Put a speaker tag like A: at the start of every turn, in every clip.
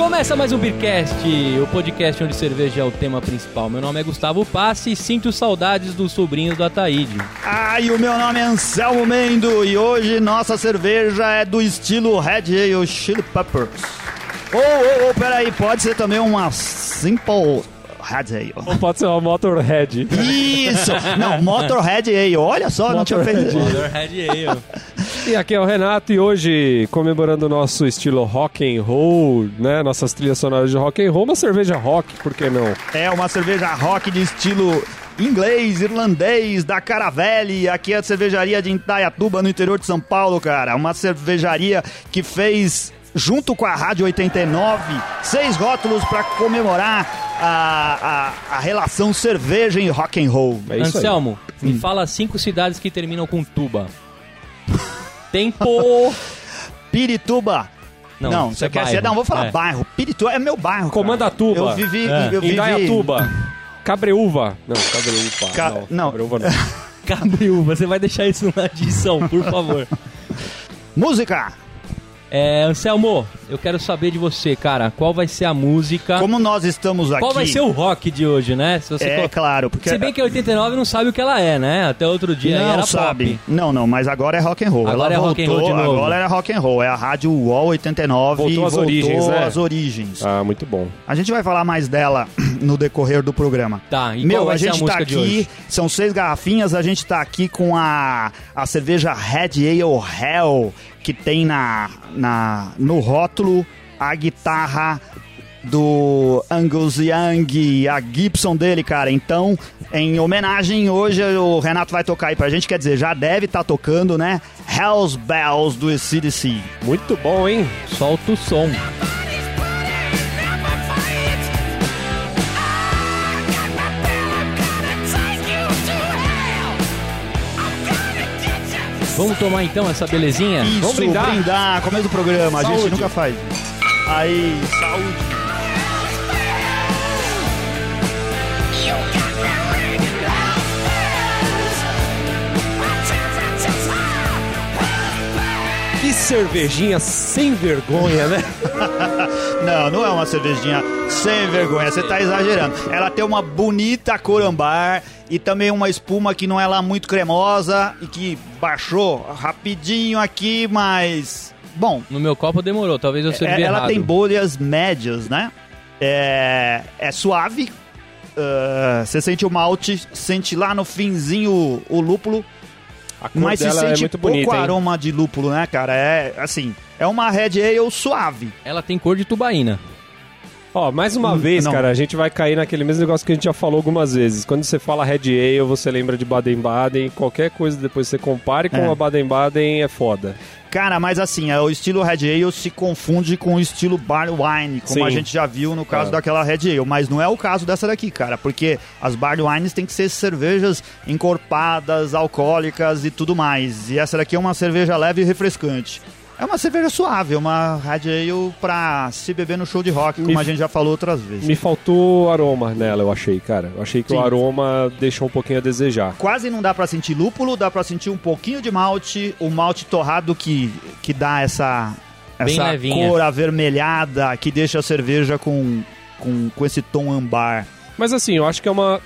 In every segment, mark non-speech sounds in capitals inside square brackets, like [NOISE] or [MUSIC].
A: Começa mais um Beercast, o podcast onde cerveja é o tema principal. Meu nome é Gustavo Passi e sinto saudades dos sobrinhos do Ataíde.
B: Ah, e o meu nome é Anselmo Mendo e hoje nossa cerveja é do estilo Red Ale Chili Peppers. Ô, ô, ô, peraí, pode ser também uma Simple Red Ale.
C: Ou pode ser uma Motorhead.
B: Isso! Não, Motorhead Ale, olha só, não tinha feito
A: Motorhead Ale.
C: E aqui é o Renato e hoje, comemorando o nosso estilo rock and roll, né? Nossas trilhas sonoras de rock and roll, uma cerveja rock, por que não?
B: É uma cerveja rock de estilo inglês, irlandês, da Caravelli. Aqui é a cervejaria de Indaiatuba, no interior de São Paulo, cara. Uma cervejaria que fez, junto com a Rádio 89, seis rótulos para comemorar a, a, a relação cerveja e rock and roll.
C: É isso aí.
A: Anselmo, me fala cinco cidades que terminam com tuba. [LAUGHS] Tempo! [LAUGHS]
B: Pirituba.
A: Não,
B: Não, você
A: é
B: quer ser? Não, vou falar
A: É.
B: bairro. Pirituba é meu bairro. cara.
C: Comandatuba.
B: Eu vivi.
A: É.
B: Eu vivi
C: Indaiatuba. Cabreúva. Não, Cabreúva.
B: Ca-
C: não,
B: não.
C: Cabreúva não. [LAUGHS]
A: Cabriúva, você vai deixar isso na edição, por favor.
B: Música.
A: É, Anselmo, eu quero saber de você, cara. Qual vai ser a música?
B: Como nós estamos aqui.
A: Qual vai ser o rock de hoje, né? Se você
B: É claro, porque.
A: Se bem que 89 não sabe o que ela é, né? Até outro dia aí
B: não
A: era
B: sabe.
A: pop.
B: Não, não, mas agora é rock and roll.
A: Agora
B: Ela
A: é rock and
B: voltou,
A: roll de novo.
B: Agora é rock and roll. É a Rádio UOL 89
C: Voltou
B: e
C: às origens, né?
B: às origens.
C: Ah, muito bom.
B: A gente vai falar mais dela [CLEARS THROAT] no decorrer do programa.
A: Tá, e
B: Meu,
A: qual vai
B: a
A: ser a
B: gente
A: música
B: tá aqui, são seis garrafinhas, a gente tá aqui com a, a cerveja Red Ale Hell, que tem na, na, no rótulo a guitarra do Angus Young, a Gibson dele, cara. Então, em homenagem, hoje o Renato vai tocar aí pra gente, quer dizer, já deve estar tocando, né? Hell's Bells do CDC.
C: Muito bom, hein?
A: Solta o som. Vamos tomar então essa belezinha?
B: Isso,
C: Vamos brindar?
B: começo do programa, a gente
C: Saúde.
B: nunca faz. Aí, saúde.
C: Que cervejinha sem vergonha, né? [LAUGHS]
B: Não, não é uma cervejinha sem vergonha, você tá exagerando. Ela tem uma bonita cor ambar e também uma espuma que não é lá muito cremosa e que baixou rapidinho aqui, mas. Bom,
A: No meu copo demorou, talvez eu servi
B: é- ela
A: errado.
B: tem bolhas médias, né? É, é suave. ah, você sente o malte, sente lá no finzinho o, o lúpulo,
C: A cor
B: mas se
C: é
B: sente
C: muito
B: pouco
C: bonita,
B: aroma de lúpulo, né, cara? É assim, é uma Red Ale suave.
A: Ela tem cor de tubaína.
C: Ó, mais uma
B: Hum,
C: vez,
B: não.
C: cara, a gente vai cair naquele mesmo negócio que a gente já falou algumas vezes. Quando você fala Red Ale, você lembra de Baden-Baden. Qualquer coisa depois você compare com
B: É.
C: a Baden-Baden é foda.
B: Cara, mas assim, é, o estilo Red Ale se confunde com o estilo Bar Wine, como
C: Sim.
B: a gente já viu no caso
C: É.
B: daquela Red Ale, mas não é o caso dessa daqui, cara, porque as Bar Wines tem que ser cervejas encorpadas, alcoólicas e tudo mais. E essa daqui é uma cerveja leve e refrescante. É uma cerveja suave, uma Red Ale pra se beber no show de rock, como
C: Me-
B: a gente já falou outras vezes.
C: Me faltou aroma nela, eu achei, cara. Eu achei que
B: Sim.
C: o aroma deixou um pouquinho a desejar.
B: Quase não dá pra sentir lúpulo, dá pra sentir um pouquinho de malte, o malte torrado que, que dá essa, essa cor avermelhada que deixa a cerveja com, com, com esse tom ambar.
C: Mas assim, eu acho que é uma,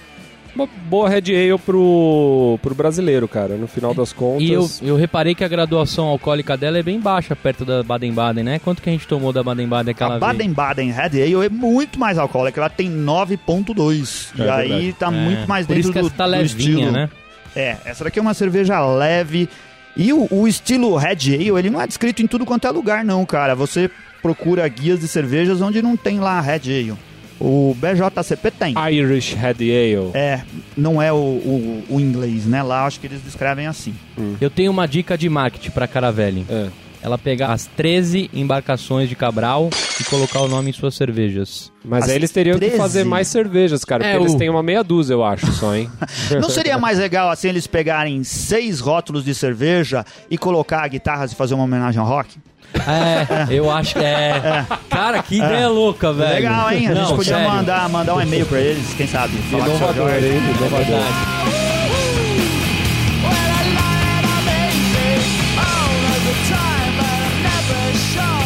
C: uma boa Red Ale pro, pro brasileiro, cara. No final das contas.
A: E eu, eu reparei que a graduação alcoólica dela é bem baixa perto da Baden-Baden, né? Quanto que a gente tomou da Baden-Baden aquela
B: a? Baden-Baden Red Ale é muito mais alcoólica, ela tem 9.2.
C: É
B: e aí
C: verdade.
B: tá
A: É,
B: muito mais
A: Por
B: dentro
A: isso que
B: do,
A: essa tá
B: do
A: levinha,
B: estilo.
A: né?
B: É, essa daqui é uma cerveja leve. E o, o estilo Red Ale, ele não é descrito em tudo quanto é lugar, não, cara. Você procura guias de cervejas onde não tem lá Red Ale. O BJCP tem.
C: Irish Red Ale.
B: É, não é o, o, o inglês, né? Lá acho que eles descrevem assim.
A: Eu tenho uma dica de marketing pra Caravelli.
C: É.
A: Ela pegar as 13 embarcações de Cabral e colocar o nome em suas cervejas.
C: Mas
B: As
C: aí eles teriam
B: 13?
C: que fazer mais cervejas, cara.
A: É,
C: porque eles
A: o-
C: têm uma meia dúzia, eu acho, só, hein? [LAUGHS]
B: Não seria mais legal assim eles pegarem seis rótulos de cerveja e colocar guitarras e fazer uma homenagem ao rock?
A: É, eu acho que é. Cara, que ideia louca, velho.
B: Legal, hein? A gente
A: Não,
B: podia
A: sério.
B: mandar, mandar um e-mail pra eles, quem sabe? falar com o seu
C: Inovador,
B: Jorge.
C: hein?
A: É
C: Inovador.
A: verdade.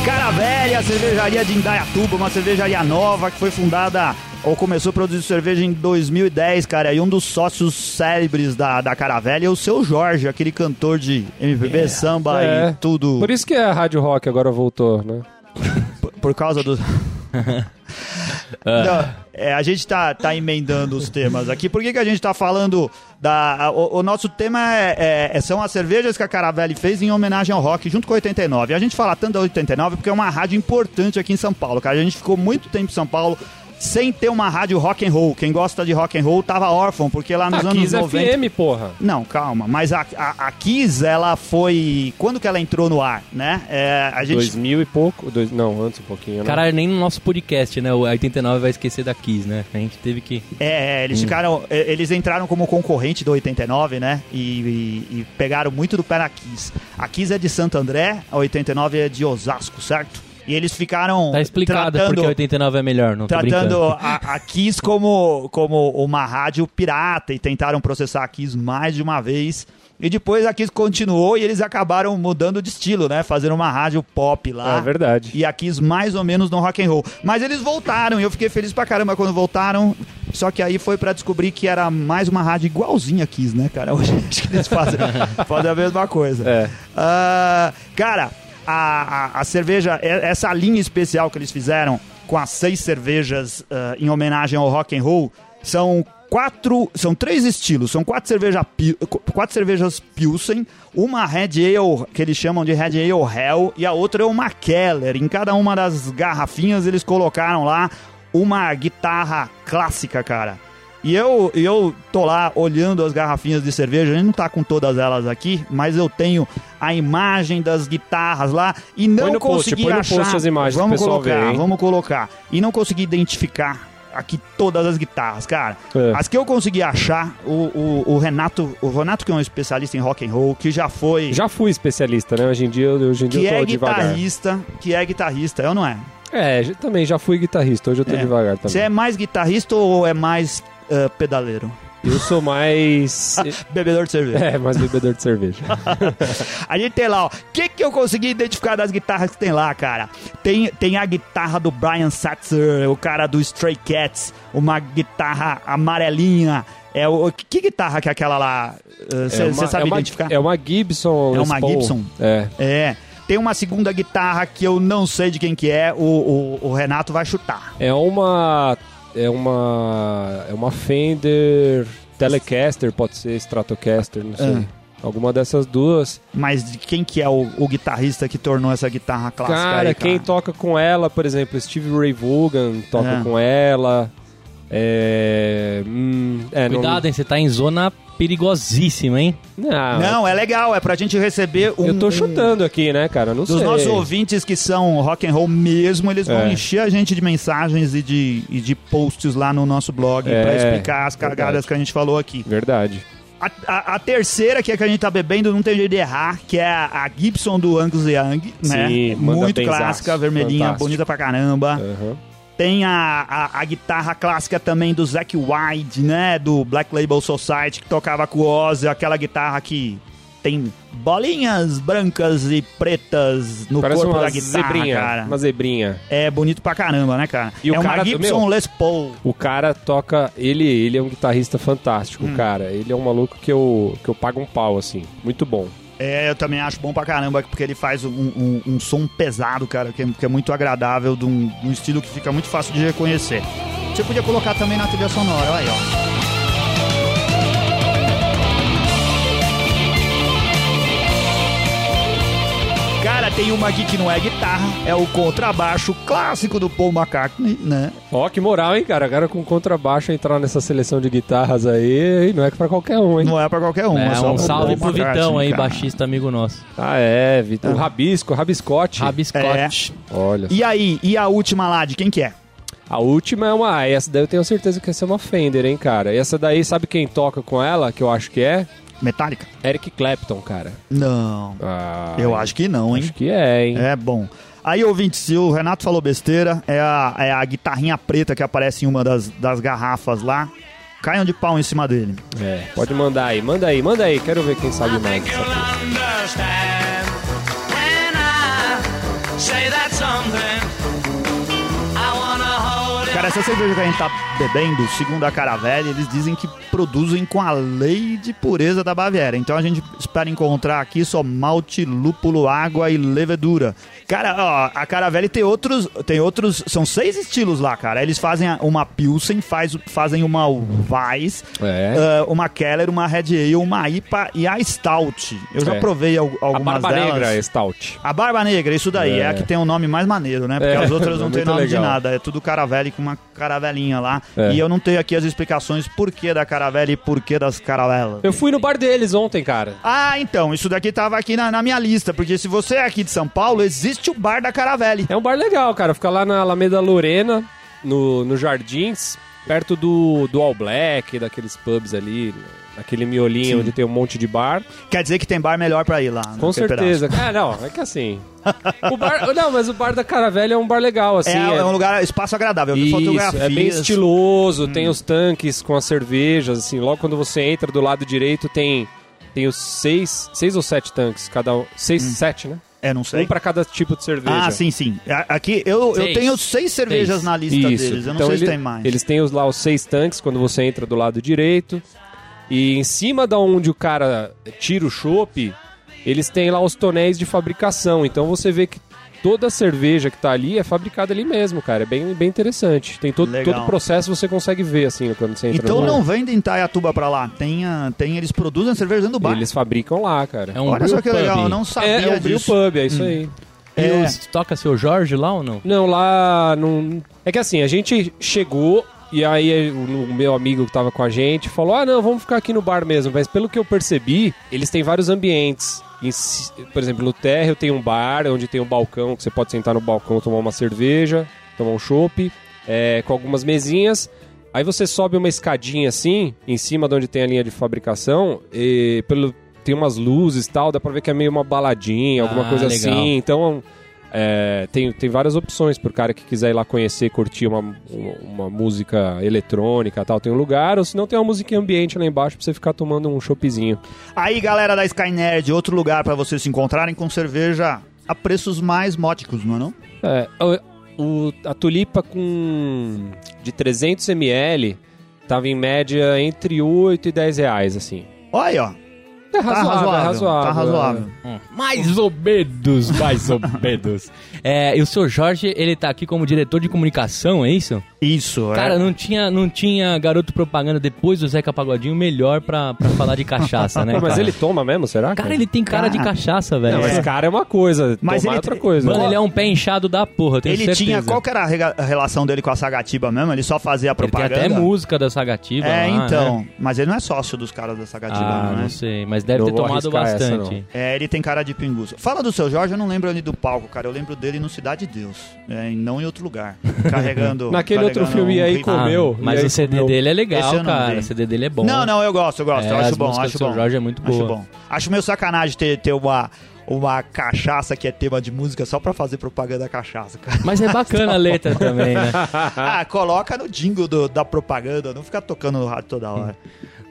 B: Cara velha, a cervejaria de Indaiatuba, uma cervejaria nova que foi fundada ou começou a produzir cerveja em 2010, cara. E um dos sócios célebres da, da Caravelha é o seu Jorge, aquele cantor de MPB, samba
C: É.
B: e tudo.
C: Por isso que a Rádio Rock agora voltou, né?
B: Por, por causa do. [LAUGHS] Não, é, a gente tá, tá emendando os temas aqui. Por que, que a gente tá falando da. a- O, o nosso tema é, é- são as cervejas que a Caravelli fez em homenagem ao rock, junto com a 89. A gente fala tanto da 89 porque é uma rádio importante aqui em São Paulo, cara. A gente ficou muito tempo em São Paulo. Sem ter uma rádio rock and roll. Quem gosta de rock and roll tava órfão, porque lá nos
C: Ah,
B: anos
C: Kiss
B: 90.
C: FM, porra.
B: Não, calma. Mas a, a, a Kiss, ela foi. Quando que ela entrou no ar, né? É, a gente.
C: 2000 e pouco. Dois, não, antes um pouquinho, né?
A: Caralho, nem no nosso podcast, né? O 89 vai esquecer da Kiss, né? A gente teve que.
B: É, é, eles ficaram. é, Eles entraram como concorrente do 89, né? E, e- e pegaram muito do pé na Kiss. A Kiss é de Santo André, a 89 é de Osasco, certo? E eles ficaram.
A: Tá explicado
B: tratando,
A: porque 89 é melhor, não
B: Tratando a, a Kiss como, como uma rádio pirata e tentaram processar a Kiss mais de uma vez. E depois a Kiss continuou e eles acabaram mudando de estilo, né? Fazendo uma rádio pop lá.
C: É verdade.
B: E a Kiss mais ou menos no rock and roll. Mas eles voltaram e eu fiquei feliz pra caramba quando voltaram. Só que aí foi pra descobrir que era mais uma rádio igualzinha a Kiss, né, cara? [LAUGHS] Hoje acho que eles fazem, fazem a mesma coisa.
C: É.
B: Ah, cara, a, a, cerveja, e- essa linha especial que eles fizeram com as seis cervejas ah, em homenagem ao rock and roll são quatro, são três estilos, são quatro, cerveja, quatro cervejas Pilsen, uma Red Ale que eles chamam de Red Ale Hell e a outra é uma Keller. Em cada uma das garrafinhas eles colocaram lá uma guitarra clássica, cara. E eu, eu tô lá olhando as garrafinhas de cerveja, a gente não tá com todas elas aqui, mas eu tenho a imagem das guitarras lá e não
C: no post,
B: consegui
C: põe no
B: achar.
C: post as imagens
B: vamos colocar,
C: ver,
B: vamos colocar. E não consegui identificar aqui todas as guitarras, cara.
C: É.
B: As que eu consegui achar, o, o, o Renato, o Renato que é um especialista em rock and roll, que já foi,
C: Já fui especialista, né? Hoje em dia, hoje em dia
B: que
C: eu tô
B: é
C: devagar.
B: guitarrista, que é guitarrista, eu não é?
C: É, também já fui guitarrista, hoje eu tô
B: É.
C: devagar também.
B: Você é mais guitarrista ou é mais ah, pedaleiro?
C: Eu sou mais. [LAUGHS]
B: Bebedor de cerveja.
C: é, mais bebedor de cerveja. [LAUGHS]
B: A gente tem lá, ó. O que, que eu consegui identificar das guitarras que tem lá, cara? Tem, tem a guitarra do Brian Satzer, o cara do Stray Cats, uma guitarra amarelinha. É o, que, que guitarra que é aquela lá? Você
C: É uma-
B: sabe
C: é uma,
B: identificar?
C: É uma Gibson.
B: É uma
C: Paul.
B: Gibson?
C: É.
B: É. Tem uma segunda guitarra que eu não sei de quem que é, o, o, o Renato vai chutar.
C: É uma. É uma. É uma Fender Telecaster, pode ser Stratocaster, não sei.
B: Ah.
C: Alguma dessas duas.
B: Mas de quem que é o, o guitarrista que tornou essa guitarra clássica
C: cara,
B: aí,
C: quem toca com ela, por exemplo, Steve Ray Vaughan toca
B: É.
C: com ela. É. Hum, é, não-
A: Cuidado, hein? Você tá em zona perigosíssima, hein?
C: Não,
B: Não, é legal, é pra gente receber um...
C: eu tô chutando aqui, né, cara? Não
B: Dos
C: sei.
B: nossos ouvintes que são rock and roll mesmo, eles vão
C: É.
B: encher a gente de mensagens e de, e de posts lá no nosso blog
C: É,
B: pra explicar as cagadas
C: verdade.
B: que a gente falou aqui.
C: Verdade.
B: A, a- a terceira, que é que a gente tá bebendo, não tem jeito de errar, que é a, a Gibson do Angus Young, né?
C: Sim,
B: Muito clássica, vermelhinha,
C: Fantástico.
B: bonita pra caramba.
C: Aham.
B: Tem a, a, a guitarra clássica também do Zack Wilde, né? Do Black Label Society, que tocava com o Ozzy, aquela guitarra que tem bolinhas brancas e pretas no
C: Parece
B: corpo
C: uma
B: da guitarra,
C: zebrinha.
B: cara.
C: Uma zebrinha.
B: É bonito pra caramba, né, cara?
C: E o
B: é uma
C: cara do-
B: Gibson
C: meu-
B: Les Paul.
C: O cara toca. Ele, ele é um guitarrista fantástico,
B: Hum.
C: cara. Ele é um maluco que eu, que eu pago um pau, assim. Muito bom.
B: É, eu também acho bom pra caramba, porque ele faz um, um- um som pesado, cara, que é, que é muito agradável, de um, um estilo que fica muito fácil de reconhecer. Você podia colocar também na trilha sonora, olha aí, ó. Cara, tem uma aqui que não é guitarra, é o contrabaixo clássico do Paul McCartney, né?
C: Ó, que moral, hein, cara? Cara com contrabaixo entrar nessa seleção de guitarras aí, não é pra qualquer um, hein?
B: Não é pra qualquer um, é,
A: É,
B: só
A: um salve pro Vitão aí,
B: cara.
A: baixista amigo nosso.
C: Ah, é, Vitor. O Rabisco, Rabiscote.
A: Rabiscote.
C: Olha.
B: E aí, e a última lá, de quem que é?
C: A última é uma. Essa daí eu tenho certeza que essa é uma Fender, hein, cara? E essa daí, sabe quem toca com ela, que eu acho que é?
B: Metallica?
C: Eric Clapton, cara.
B: Não,
C: Ah,
B: eu acho que não, hein?
C: Acho que é, hein?
B: É bom. Aí, ouvinte, se o Renato falou besteira, é a, é a guitarrinha preta que aparece em uma das, das garrafas lá. Caiam de pau em cima dele.
C: É, pode mandar aí, manda aí, manda aí. Quero ver quem sabe mais dessa coisa.
D: Something
B: essa cerveja que a gente tá bebendo, segundo a Caravelli, eles dizem que produzem com a lei de pureza da Baviera. Então a gente espera encontrar aqui só malte, lúpulo, água e levedura. Cara, ó, a Caravelli tem outros, tem outros, são seis estilos lá, cara. Eles fazem uma Pilsen, faz, fazem uma Weiss,
C: É.
B: uh, uma Keller, uma Red Ale, uma IPA e a Stout. Eu já
C: É.
B: provei al-
C: A
B: algumas
C: barba
B: delas.
C: negra é stout.
B: A Barba Negra, isso daí, é.
C: É.
B: a que tem o nome mais maneiro, né? Porque
C: É,
B: as outras não [LAUGHS]
C: é
B: tem nome de
C: legal.
B: nada, é tudo Caravelli com uma caravelinha lá.
C: É.
B: E eu não tenho aqui as explicações por que da Caravelli e por que das caravelas.
C: Eu fui no bar deles ontem, cara.
B: Ah, então, isso daqui tava aqui na, na minha lista, porque se você é aqui de São Paulo, existe o bar da Caravelli.
C: É um bar legal, cara. Fica lá na Alameda Lorena, no, no Jardins, perto do, do All Black, daqueles pubs ali, naquele miolinho
B: Sim.
C: onde tem um monte de bar.
B: Quer dizer que tem bar melhor pra ir lá.
C: Com
B: naquele
C: certeza. Ah, não, é que assim. o bar, [LAUGHS] não, mas o bar da Caravelli é um bar legal, assim.
B: pedaço. É, é um lugar, espaço agradável. Eu vi
C: Isso,
B: fotografias.
C: é bem estiloso,
B: Hum.
C: tem os tanques com as cervejas, assim, logo quando você entra do lado direito tem tem os seis, seis ou sete tanques, cada um, seis, sete, né?
B: É, não Hum. sei.
C: Um pra cada tipo de cerveja.
B: Ah, sim, sim. A- Aqui eu, eu tenho seis cervejas
A: Seis.
B: na lista
C: Isso.
B: deles. Eu não
C: Então
B: sei
C: ele-
B: se tem mais.
C: Eles têm os, lá os seis tanques quando você entra do lado direito. E em cima da onde o cara tira o chopp, eles têm lá os tonéis de fabricação. Então você vê que toda a cerveja que tá ali é fabricada ali mesmo, cara. É bem, bem interessante. Tem todo,
B: Legal.
C: todo o processo você consegue ver, assim, quando você entra
B: Então
C: no
B: não vem de Itaiatuba pra lá. Tem, ah, tem, eles produzem cerveja dentro do bar.
C: Eles fabricam lá, cara.
A: É um
B: Olha só que
A: brew
B: legal,
A: pub.
B: eu não sabia
C: é, é o Brew
B: disso.
C: Pub, é isso aí.
A: E
B: É.
A: os- toca seu Jorge lá ou não?
C: Não, lá não. É que assim, a gente chegou e aí o, meu amigo que tava com a gente falou: ah, não, vamos ficar aqui no bar mesmo. Mas pelo que eu percebi, eles têm vários ambientes. Por exemplo, no térreo tem um bar onde tem um balcão que você pode sentar no balcão tomar uma cerveja, tomar um chopp, é, com algumas mesinhas. Aí você sobe uma escadinha assim, em cima de onde tem a linha de fabricação, e pelo, tem umas luzes e tal, dá pra ver que é meio uma baladinha, alguma
A: Ah,
C: coisa
A: legal.
C: assim. Então, é, tem, tem várias opções pro cara que quiser ir lá conhecer, curtir uma, uma, uma música eletrônica e tal. Tem um lugar, ou se não tem uma música em ambiente lá embaixo pra você ficar tomando um choppzinho.
B: Aí, galera da Sky Nerd, outro lugar pra vocês se encontrarem com cerveja a preços mais módicos, não é não?
C: É, o, a tulipa com de 300 ml tava em média entre 8 e 10 reais, assim.
B: Olha aí, ó.
C: É
B: Tá
C: razoável,
B: razoável.
C: é razoável.
B: Tá razoável.
A: Hum, Mais ou menos, mais ou [LAUGHS] menos. É, e o seu Jorge, ele tá aqui como diretor de comunicação, é isso?
B: Isso,
A: Cara,
B: é.
A: não tinha, não tinha garoto propaganda depois do Zeca Pagodinho melhor pra, pra falar de cachaça, né?
C: Não, [LAUGHS] mas
A: cara?
C: ele toma mesmo, será?
A: Cara, ele tem cara de
B: Cara.
A: cachaça, velho.
C: Não, mas
B: É.
C: cara é uma coisa,
B: Mas
C: tomar
B: ele
C: é outra coisa.
A: Mano, ele é um pé inchado da porra, eu tenho
B: Ele
A: certeza.
B: tinha. Qual que era a relação dele com a Sagatiba mesmo? Ele só fazia a
A: Ele tem
B: propaganda.
A: até música da Sagatiba
B: É,
A: lá,
B: então.
A: né?
B: Mas ele não é sócio dos caras da Sagatiba,
A: Ah,
B: não é?
A: não sei, mas deve
C: Não
A: ter tomado
C: arriscar essa,
A: bastante.
B: É, ele tem cara de pinguço. Fala do seu Jorge, eu não lembro ali do palco, cara. Eu lembro dele no Cidade de Deus. É, e não em outro lugar. [LAUGHS] Carregando. [LAUGHS]
C: Naquele outro
B: carregando
C: filme
B: um
C: aí,
B: ritmo.
C: com- Comeu,
A: Ah, mas o CD
C: comeu.
A: dele é legal, cara. O CD dele é bom.
B: Não, não, eu gosto, eu gosto.
A: É,
B: eu
A: as
B: acho bom, acho bom.
A: Jorge é muito
B: Acho bom. Acho meio sacanagem ter, ter uma, uma cachaça que é tema de música só pra fazer propaganda da cachaça, cara.
A: Mas é [LAUGHS] bacana a letra também, né?
B: ah, coloca no jingle do- da propaganda, não fica tocando no rádio toda hora.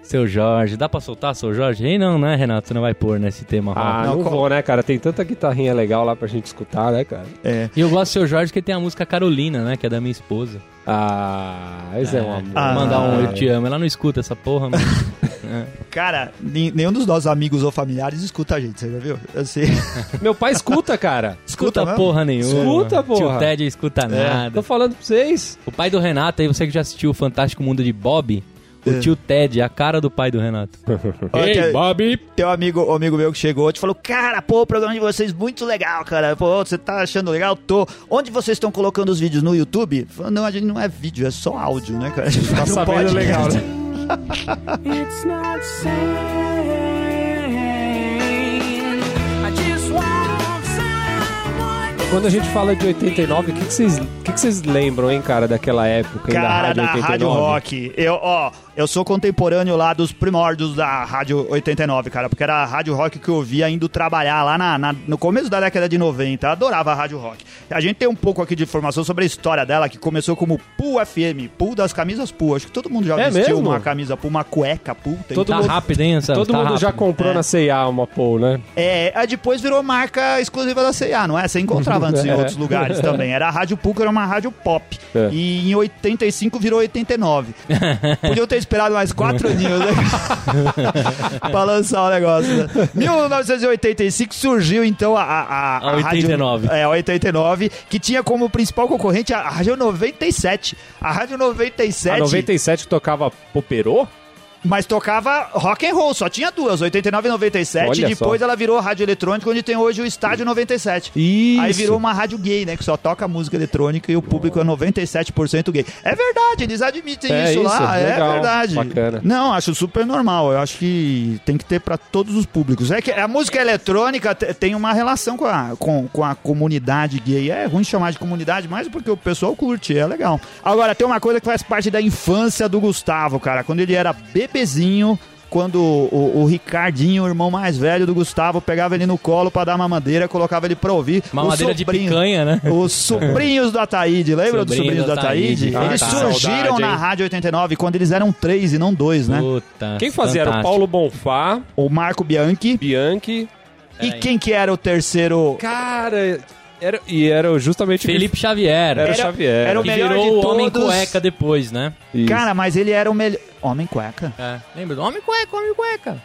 A: Seu Jorge, dá pra soltar seu Jorge? Ei, não, né, Renato? Você não vai pôr nesse tema
C: Ah,
A: rock.
C: não, vou, né, cara? Tem tanta guitarrinha legal lá pra gente escutar, né, cara?
B: É.
A: E eu gosto do seu Jorge que tem a música Carolina, né? Que é da minha esposa.
C: Ah, esse é, um amor.
B: Ah.
A: Mandar um eu te amo. Ela não escuta essa porra, mas. [LAUGHS]
B: Cara, ni- nenhum dos nossos amigos ou familiares escuta a gente, você já viu? Eu sei. [LAUGHS]
C: Meu pai escuta, cara. [LAUGHS]
A: Escuta
B: mesmo?
A: porra nenhuma.
C: Escuta, porra.
A: Tio Ted escuta
C: Tô
A: nada.
C: falando pra vocês.
A: O pai do Renato, aí você que já assistiu o Fantástico Mundo de Bob, o
B: É.
A: tio Ted, a cara do pai do Renato. [LAUGHS]
C: Bob.
B: Tem um amigo, amigo meu que chegou e te falou: Cara, pô, o programa de vocês muito legal, cara. Pô, você tá achando legal? Tô. Onde vocês estão colocando os vídeos? No YouTube? Falei, não, a gente não é vídeo, é só áudio, né, cara? A gente
C: Tá
B: um
C: sabendo
B: podcast.
C: legal, né?
D: It's not saying I just want someone
C: Quando a gente fala de 89, o que, que, vocês, o que, que vocês lembram, hein, cara, daquela época? hein,
B: Cara, da
C: Rádio 89?
B: Rádio Rock. Eu, ó, eu sou contemporâneo lá dos primórdios da Rádio 89, cara, porque era a Rádio Rock que eu via indo trabalhar lá na, na- no começo da década de 90. Eu adorava a Rádio Rock. A gente tem um pouco aqui de informação sobre a história dela, que começou como Pool FM, Pool das camisas Pool. Acho que todo mundo já
C: É
B: vestiu
C: mesmo?
B: uma camisa Pool, uma cueca Pool. tem-
C: Todo
A: tá
C: mundo-
A: rápido, hein, Anselmo?
C: Todo
A: Tá
C: mundo já
A: rápido.
C: comprou
B: É.
C: na C&A uma Paul, né?
B: É, aí depois virou marca exclusiva da C&A, não é? Você encontrava antes em [LAUGHS]
C: É.
B: outros lugares também. Era a Rádio PUC, era uma rádio pop.
C: É.
B: E em 85 virou 89. [LAUGHS] Podiam ter esperado mais quatro [LAUGHS] aninhos, né? [LAUGHS] pra lançar o negócio. Né? 1985 surgiu então a, a, a,
A: A 89.
B: Rádio, é, a 89, que tinha como principal concorrente a Rádio 97. A Rádio 97.
C: A 97 tocava Poperô?
B: Mas tocava rock and roll, só tinha duas, 89 e 97.
C: Olha
B: e depois
C: só.
B: ela virou rádio eletrônica, onde tem hoje o Estádio 97.
C: Isso.
B: Aí virou uma rádio gay, né? Que só toca música eletrônica e o público é 97% gay. É verdade, eles admitem
C: É
B: isso,
C: isso,
B: lá.
C: legal,
B: é verdade.
C: bacana.
B: Não, acho super normal. Eu acho que tem que ter pra todos os públicos. É que a música eletrônica te- tem uma relação com a, com, com a comunidade gay. É ruim chamar de comunidade, mas porque o pessoal curte, é legal. Agora, tem uma coisa que faz parte da infância do Gustavo, cara. Quando ele era bebezinho. Quando o, o Ricardinho, o irmão mais velho do Gustavo, pegava ele no colo pra dar mamadeira, colocava ele pra ouvir.
A: Mamadeira de picanha, né?
B: os sobrinhos do Ataíde, lembra dos
A: Sobrinhos
B: do Ataíde?
A: Ataíde.
B: Eles
C: Ah,
B: surgiram
C: saudade,
B: na? Rádio 89 quando eles eram três e não dois, né?
A: Puta.
C: Quem fazia era o. Paulo Bonfá,
B: O Marco Bianchi.
C: Bianchi.
B: E quem que era o terceiro?
C: Cara, era, e era justamente o que-
A: Felipe Xavier.
C: Era o
B: Era-
C: Xavier.
B: era o
A: que
B: melhor
A: virou
B: de
A: o Homem
B: todos.
A: Cueca depois, né?
C: Isso.
B: Cara, mas ele era o melhor. Homem cueca.
A: É. Lembra do Homem Cueca, Homem Cueca?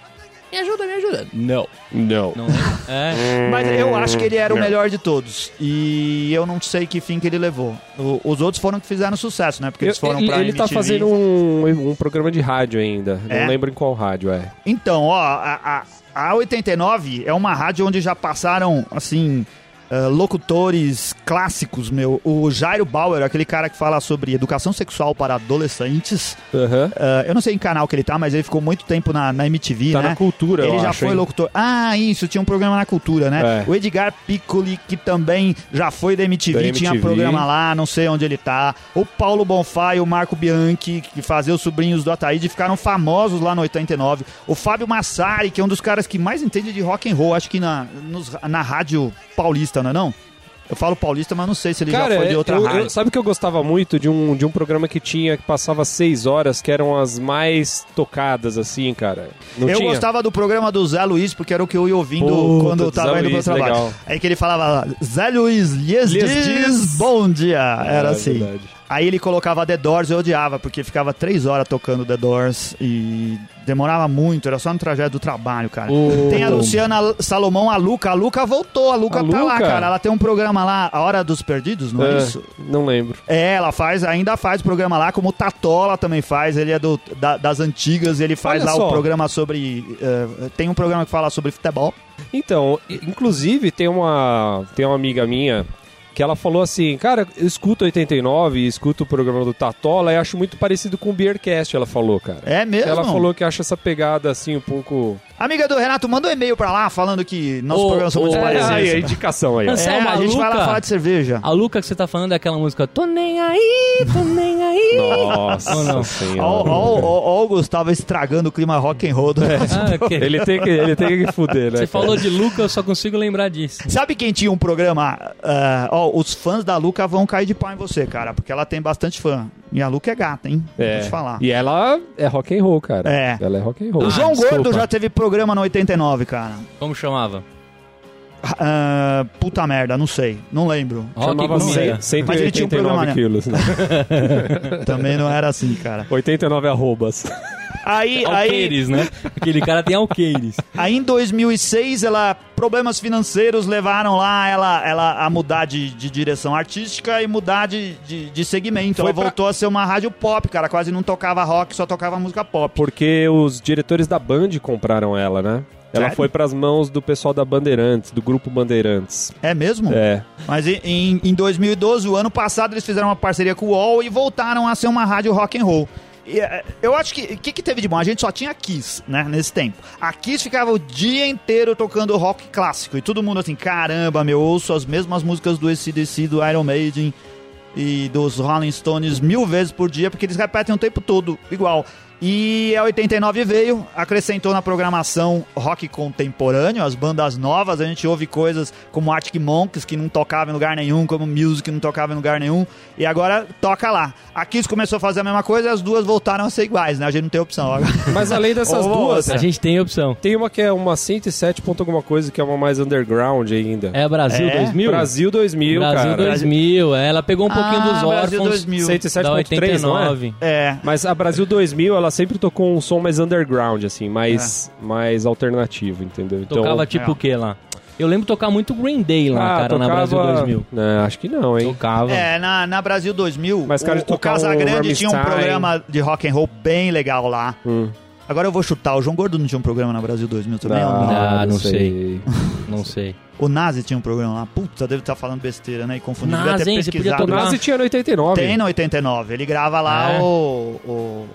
A: Me ajuda, me ajuda. Não.
C: Não.
A: Não lembro. É.
B: Mas eu acho que ele era o
C: Não.
B: melhor de todos. E eu não sei que fim que ele levou. O- os outros foram que fizeram sucesso, né? Porque eles
C: Eu-
B: foram
C: ele,
B: pra
C: ele tá
B: MTV.
C: fazendo um, um programa de rádio ainda.
B: É?
C: Não lembro em qual rádio é.
B: Então, ó, a, a, a 89 é uma rádio onde já passaram, assim, eh, locutores clássicos, meu. O Jairo Bauer, aquele cara que fala sobre educação sexual para adolescentes.
C: Aham.
B: Eh, eu não sei em canal que ele tá, mas ele ficou muito tempo na, na MTV,
C: Tá
B: né?
C: na cultura,
B: Ele
C: eu
B: já
C: acho,
B: foi
C: hein?
B: locutor. Ah, isso, tinha um programa na cultura, né?
C: É.
B: O Edgar Piccoli, que também já foi da MTV,
C: Da
B: tinha
C: MTV.
B: programa lá, não sei onde ele tá. O Paulo Bonfá e o Marco Bianchi, que faziam os sobrinhos do Ataíde, ficaram famosos lá no 89. O Fábio Massari, que é um dos caras que mais entende de rock and roll, acho que na, nos- na rádio paulista, não é não? Eu falo paulista, mas não sei se ele
C: Cara,
B: já foi de outra
C: eu- eu-
B: rádio.
C: sabe que eu gostava muito de um, de um programa que tinha, que passava seis horas, que eram as mais tocadas, assim, cara? Não
B: eu
C: tinha?
B: gostava do programa do Zé Luiz, porque era o que eu ia ouvindo
C: Puta,
B: quando eu tava
C: Zé
B: indo pro
C: Luiz,
B: trabalho.
C: legal.
B: Aí que ele falava, Zé Luiz, lhes,
C: Lhes
B: diz,
C: diz.
B: bom dia. Era
C: É,
B: assim.
C: verdade.
B: Aí ele colocava The Doors, eu odiava, porque ficava três horas tocando The Doors e demorava muito, era só no trajeto do trabalho, cara.
A: O-
B: Tem a Luciana Salomão, a Luca. A Luca voltou, a Luca
C: A
B: tá lá,
C: Luca?
B: cara. Ela tem um programa lá, A Hora dos Perdidos, não é,
C: É,
B: isso?
C: Não lembro.
B: É, ela faz, ainda faz programa lá, como o Tatola também faz, ele é do, da- das antigas, ele faz
C: Olha
B: lá
C: só.
B: o programa sobre. eh, tem um programa que fala sobre futebol.
C: Então, inclusive, tem uma, tem uma amiga minha que ela falou assim, cara, eu escuto 89, escuto o programa do Tatola e acho muito parecido com o Beercast, ela falou, cara.
B: É mesmo?
C: Ela falou que acha essa pegada assim um pouco.
B: Amiga do Renato, manda um e-mail pra lá falando que nossos
A: Ô,
B: programas são muito
C: É,
B: parecidos.
C: aí, a indicação aí, ó.
B: É,
A: Anselmo,
B: a gente vai lá
A: Luca-
B: falar de cerveja.
A: A Luca que você tá falando é aquela música Tô nem aí, tô nem aí.
C: Nossa
A: Ou não?
C: senhora.
B: Ó, ó, ó, ó o Gustavo estragando o clima rock and roll do
A: Ah, [LAUGHS] ok. [LAUGHS]
C: Ele tem que, ele tem que fuder, né?
A: Você falou de Luca, eu só consigo lembrar disso.
B: Sabe quem tinha um programa? ah, ó, os fãs da Luca vão cair de pau em você, cara, porque ela tem bastante fã. E a Luca é gata, hein?
C: É.
B: Vou te falar.
C: E ela é rock and roll, cara.
B: É.
C: Ela é rock and roll.
B: O
A: Ah,
B: João
A: desculpa.
B: Gordo já teve programa no 89, cara.
A: Como chamava?
B: Ah, puta merda, não sei. Não lembro.
A: Rock e
C: Chamava
A: comida.
C: cem-
B: Mas ele tinha um
C: 189
B: programa, né?
C: quilos. Né? [LAUGHS]
B: Também não era assim, cara.
C: 89 arrobas.
B: Aí, aí,
A: Alqueires, né? Aquele cara tem alqueires.
B: aí em 2006, ela problemas financeiros levaram lá ela, ela a mudar de, de direção artística e mudar de, de, de segmento.
C: Foi
B: ela
C: pra-
B: voltou a ser uma rádio pop, cara. Quase não tocava rock, só tocava música pop.
C: Porque os diretores da Band compraram ela, né? Ela
B: Sério?
C: foi pras mãos do pessoal da Bandeirantes, do grupo Bandeirantes.
B: É mesmo?
C: É.
B: Mas em- em, em 2012, o ano passado, eles fizeram uma parceria com o UOL e voltaram a ser uma rádio rock and roll. É, eu acho que o que, que teve de bom? A gente só tinha Kiss, né, nesse tempo. A Kiss ficava o dia inteiro tocando rock clássico. E todo mundo assim, caramba, meu, eu ouço as mesmas músicas do ACDC, do Iron Maiden e dos Rolling Stones mil vezes por dia, porque eles repetem o tempo todo igual. E a 89 veio, acrescentou na programação rock contemporâneo, as bandas novas, a gente ouve coisas como Arctic Monkeys, que não tocava em lugar nenhum, como Music, que não tocava em lugar nenhum, e agora toca lá. A Kiss começou a fazer a mesma coisa e as duas voltaram a ser iguais, né? A gente não tem opção agora. [LAUGHS]
C: Mas além dessas
B: Ou
C: duas,
A: A gente tem opção.
C: tem uma que é uma 107 ponto alguma coisa, que é uma mais underground ainda.
A: É Brasil
B: É?
A: 2000?
C: Brasil 2000,
A: Brasil
C: cara.
A: 2000, é, ela pegou um pouquinho
B: Ah,
A: dos
B: Brasil
A: órfãos
B: 2000.
A: da
C: 107.3, não é?
A: 89.
B: É,
C: Mas a Brasil 2000, ela sempre tocou um som mais underground, assim, mais, mais alternativo, entendeu? Então,
A: Tocava tipo
B: é.
A: o que lá? Eu lembro tocar muito Green Day lá,
C: ah,
A: cara, na Brasil 2000.
C: Não, acho que não, hein?
A: Tocava.
B: É, na, na Brasil 2000,
C: Mas, cara,
B: o, o
C: tocar um
B: Casagrande tinha um programa de rock and roll bem legal lá.
C: Hum.
B: Agora eu vou chutar, o João Gordo não tinha um programa na Brasil 2000 também? ou não?
A: Ah, não sei. Não sei.
B: O Nazi tinha um programa lá. Puta, deve estar falando besteira, né? E confundindo.
A: Nazi,
B: Devia ter
A: hein?
B: Pesquisado.
C: O Nazi tinha no 89.
B: Tem no 89. Ele grava lá
A: É.
B: o, o,